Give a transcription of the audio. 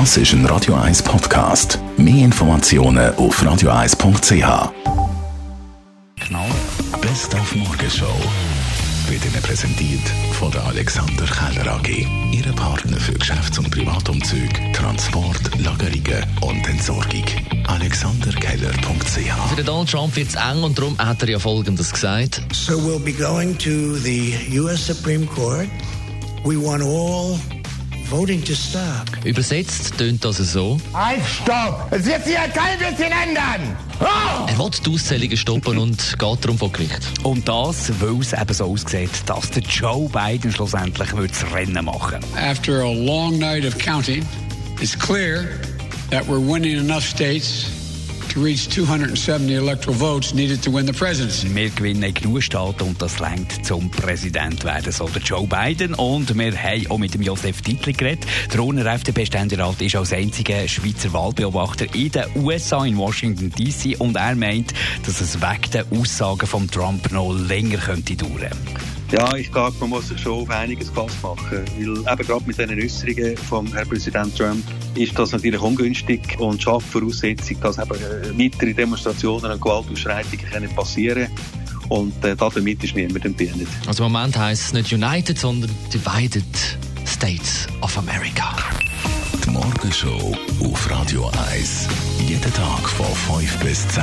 Das ist ein Radio 1 Podcast. Mehr Informationen auf radio1.ch. Genau. Best auf Morgenshow wird Ihnen präsentiert von der Alexander Keller AG. Ihre Partner für Geschäfts- und Privatumzug, Transport, Lagerungen und Entsorgung. AlexanderKeller.ch Für den Donald Trump wird es eng und darum hat er ja Folgendes gesagt. So we'll be going to the U.S. Supreme Court. We want all. Übersetzt tönt das so. Halt, stopp! Es wird sich ja kein bisschen ändern! Oh! Er will die Auszählungen stoppen und geht darum vor Gericht. Und das, weil es eben so aussieht, dass der Joe Biden schlussendlich das Rennen machen After a long night of counting, it's clear that we're winning enough states to reach 270 electoral votes needed to win the presidency. Wir gewinnen genug Staaten und das lenkt zum Präsident werden, so der Joe Biden. Und wir haben auch mit dem Josef Tittli geredet. Der Rohner FDP-Ständerat ist als einziger Schweizer Wahlbeobachter in den USA, in Washington D.C. Und er meint, dass es wegen der Aussagen von Trump noch länger könnte dauern ja, ich glaube, man muss sich schon auf einiges gefasst machen. Weil eben gerade mit diesen Äußerungen vom Herrn Präsident Trump ist das natürlich ungünstig und schafft Voraussetzungen, dass eben weitere Demonstrationen und Gewaltausschreitungen passieren können. Und äh, damit ist niemand entbindet. Also im Moment heisst es nicht United, sondern Divided States of America. Die Morgenshow auf Radio 1. Jeden Tag von 5 bis 10.